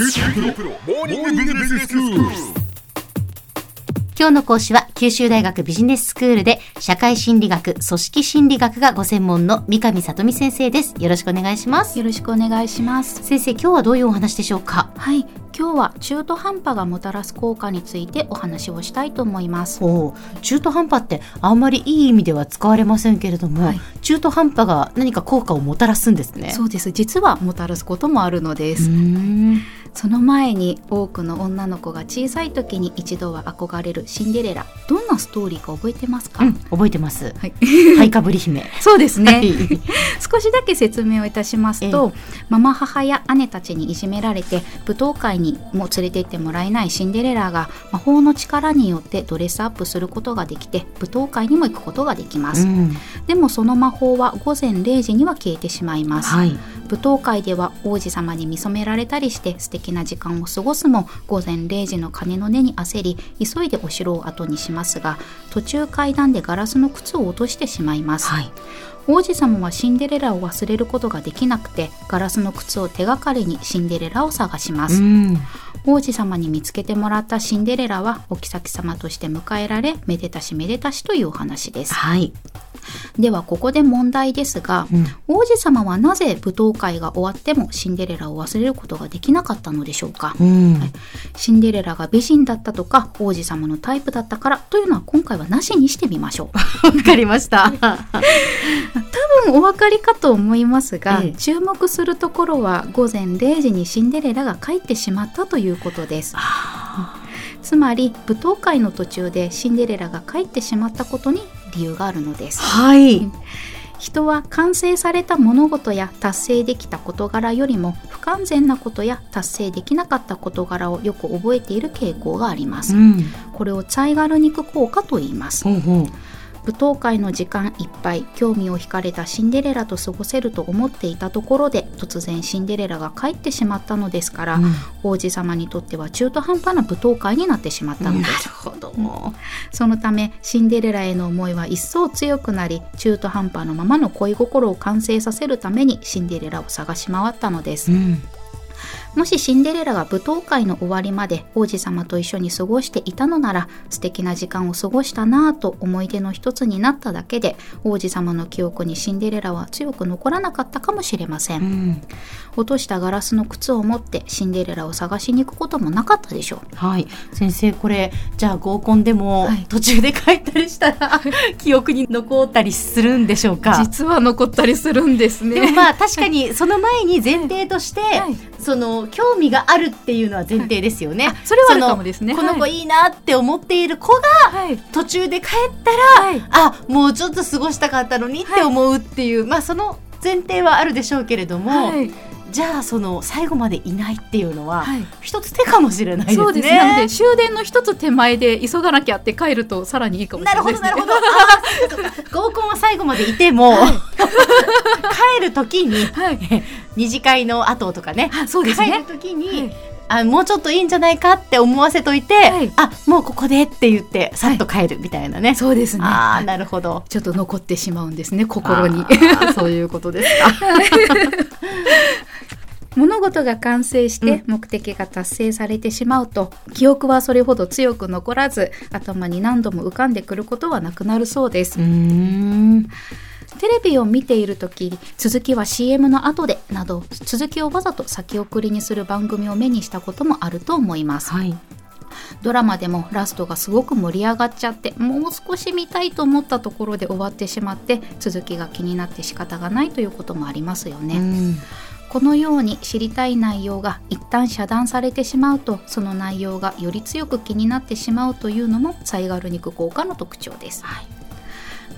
今日の講師は九州大学ビジネススクールで社会心理学、組織心理学がご専門の三上里美先生です。よろしくお願いします。よろしくお願いします。先生、今日はどういうお話でしょうか？はい、今日は中途半端がもたらす効果についてお話をしたいと思います。お中途半端ってあんまりいい意味では使われませんけれども、はい中途半端が何か効果をもたらすんですね。そうです。実はもたらすこともあるのです。その前に多くの女の子が小さい時に一度は憧れるシンデレラ。どんなストーリーか覚えてますか？うん、覚えてます。はい。ハイカブリ姫。そうですね。はい 少しだけ説明をいたしますと、ママ母や姉たちにいじめられて舞踏会にも連れて行ってもらえないシンデレラが魔法の力によってドレスアップすることができて舞踏会にも行くことができます、うんでもその魔法は午前0時には消えてしまいます、はい。舞踏会では王子様に見初められたりして素敵な時間を過ごすも午前0時の鐘の音に焦り急いでお城を後にしますが途中階段でガラスの靴を落としてしまいます、はい。王子様はシンデレラを忘れることができなくてガラスの靴を手がかりにシンデレラを探します、うん。王子様に見つけてもらったシンデレラはお妃様として迎えられめでたしめでたしというお話ですはい。ではここで問題ですが、うん。王子様はなぜ舞踏会が終わってもシンデレラを忘れることができなかったのでしょうか、うん。シンデレラが美人だったとか王子様のタイプだったからというのは今回はなしにしてみましょう。わかりました。多分お分かりかと思いますが、ええ。注目するところは午前0時にシンデレラが帰ってしまったということです。つまり舞踏会の途中でシンデレラが帰ってしまったことに理由があるのですはい。人は完成された物事や達成できた事柄よりも不完全なことや達成できなかった事柄をよく覚えている傾向があります、うん。これをチャイガルニク効果と言いますほうほう。舞踏会の時間いっぱい興味を惹かれたシンデレラと過ごせると思っていたところで突然シンデレラが帰ってしまったのですから、うん王子様にとっては中途半端な舞踏会になってしまったのですほど。そのためシンデレラへの思いは一層強くなり中途半端のままの恋心を完成させるためにシンデレラを探し回ったのですうん。もしシンデレラが舞踏会の終わりまで王子様と一緒に過ごしていたのなら素敵な時間を過ごしたなぁと思い出の一つになっただけで王子様の記憶にシンデレラは強く残らなかったかもしれません、うん。落としたガラスの靴を持ってシンデレラを探しに行くこともなかったでしょう。はい。先生、これ、じゃあ合コンでもはい。途中で帰ったりしたら、記憶に残ったりするんでしょうか？実は残ったりするんですでもまあ確かにその前に前提として、はい。その興味があるっていうのは前提ですよね。あそれはあるかもですね。この子はい。いいなって思っている子がはい。途中で帰ったら、はい。あもうちょっと過ごしたかったのにって思うっていう、まあその前提はあるでしょうけれども、はいじゃあその最後までいないっていうのは、はい一つ手かもしれないですね。そうですね。なので終電の一つ手前で急がなきゃって帰るとさらにいいかもしなれないです、ね。るほどなるほど。合コンは最後までいても、帰る時にはい。二次会の後とかね。あそうですね帰る。時に、はいあもうちょっといいんじゃないかって思わせといて、はいあもうここでって言ってさっと帰るみたいなね。そうですね。ああなるほど。ちょっと残ってしまうんですね心に そういうことですか。物事が完成して目的が達成されてしまうと、記憶はそれほど強く残らず頭に何度も浮かんでくることはなくなるそうです。ん。テレビを見ている時続きは CM の後でなど続きをわざと先送りにする番組を目にしたこともあると思います。はい。ドラマでもラストがすごく盛り上がっちゃってもう少し見たいと思ったところで終わってしまって続きが気になって仕方がないということもありますよね。うんこのように知りたい内容が一旦遮断されてしまうとその内容がより強く気になってしまうというのもサイガルニク効果の特徴です。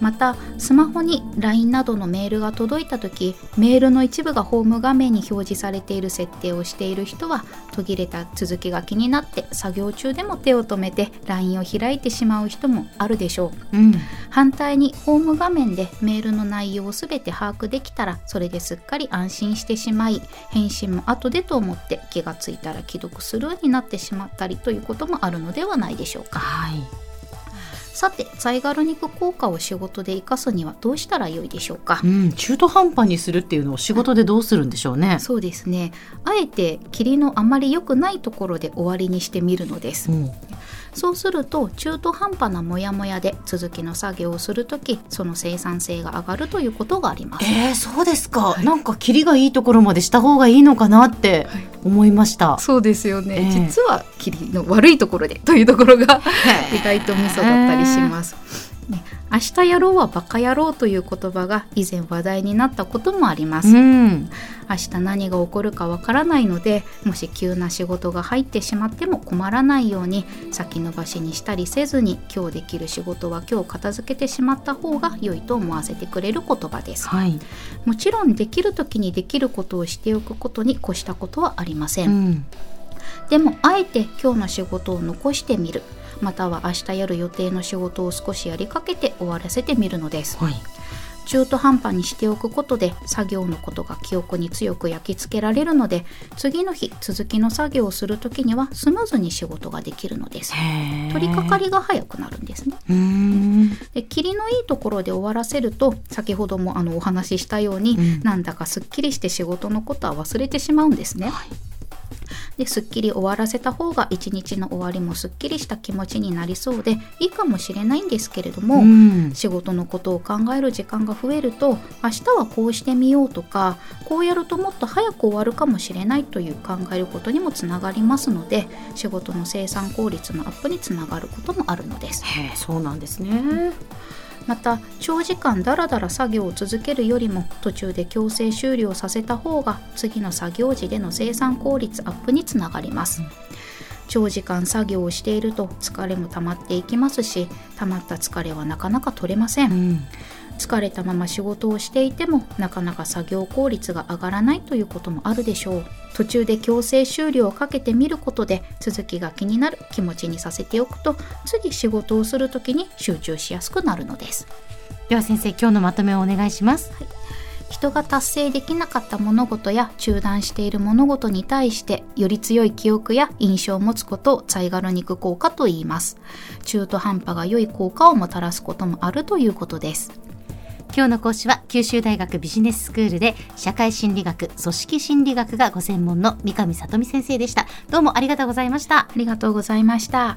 またスマホに LINE などのメールが届いた時メールの一部がホーム画面に表示されている設定をしている人は途切れた続きが気になって作業中でも手を止めて LINE を開いてしまう人もあるでしょううん。反対にホーム画面でメールの内容をすべて把握できたらそれですっかり安心してしまい返信も後でと思って気がついたら既読スルーになってしまったりということもあるのではないでしょうかはい。さてザイガル肉効果を仕事で生かすにはどうしたらよいでしょうか、うん、中途半端にするっていうのを仕事でどうするんでしょうね。そうですね。あえて霧のあまり良くないところで終わりにしてみるのです、うんそうすると中途半端なモヤモヤで続きの作業をするときその生産性が上がるということがあります。えー、そうですか、なんかキリがいいところまでした方がいいのかなって思いました。そうですよね、ええ実は霧の悪いところでというところが意外とミソだったりします。ね、明日やろうはバカ野郎という言葉が以前話題になったこともあります。うん、明日何が起こるかわからないのでもし急な仕事が入ってしまっても困らないように先延ばしにしたりせずに今日できる仕事は今日片付けてしまった方が良いと思わせてくれる言葉です。はい、もちろんできる時にできることをしておくことに越したことはありません。うん、でもあえて今日の仕事を残してみるまたは明日やる予定の仕事を少しやりかけて終わらせてみるのです。はい、中途半端にしておくことで作業のことが記憶に強く焼き付けられるので次の日続きの作業をする時にはスムーズに仕事ができるのです。取り掛かりが早くなるんですね。で霧のいいところで終わらせると先ほどもあのお話ししたように、うん。なんだかすっきりして仕事のことは忘れてしまうんですね。ですっきり終わらせた方が一日の終わりもすっきりした気持ちになりそうでいいかもしれないんですけれども、うん、仕事のことを考える時間が増えると明日はこうしてみようとかこうやるともっと早く終わるかもしれないという考えることにもつながりますので仕事の生産効率のアップにつながることもあるのです。そうなんですね。また長時間だらだら作業を続けるよりも途中で強制終了させた方が次の作業時での生産効率アップにつながります、長時間作業をしていると疲れも溜まっていきますし溜まった疲れはなかなか取れません、うん、疲れたまま仕事をしていてもなかなか作業効率が上がらないということもあるでしょう。途中で強制終了をかけてみることで続きが気になる気持ちにさせておくと次仕事をする時に集中しやすくなるのです。では先生、今日のまとめをお願いします。はい人が達成できなかった物事や中断している物事に対してより強い記憶や印象を持つことをザイガル肉効果と言います。中途半端が良い効果をもたらすこともあるということです。今日の講師は九州大学ビジネススクールで社会心理学、組織心理学がご専門の三上里美先生でした。どうもありがとうございました。ありがとうございました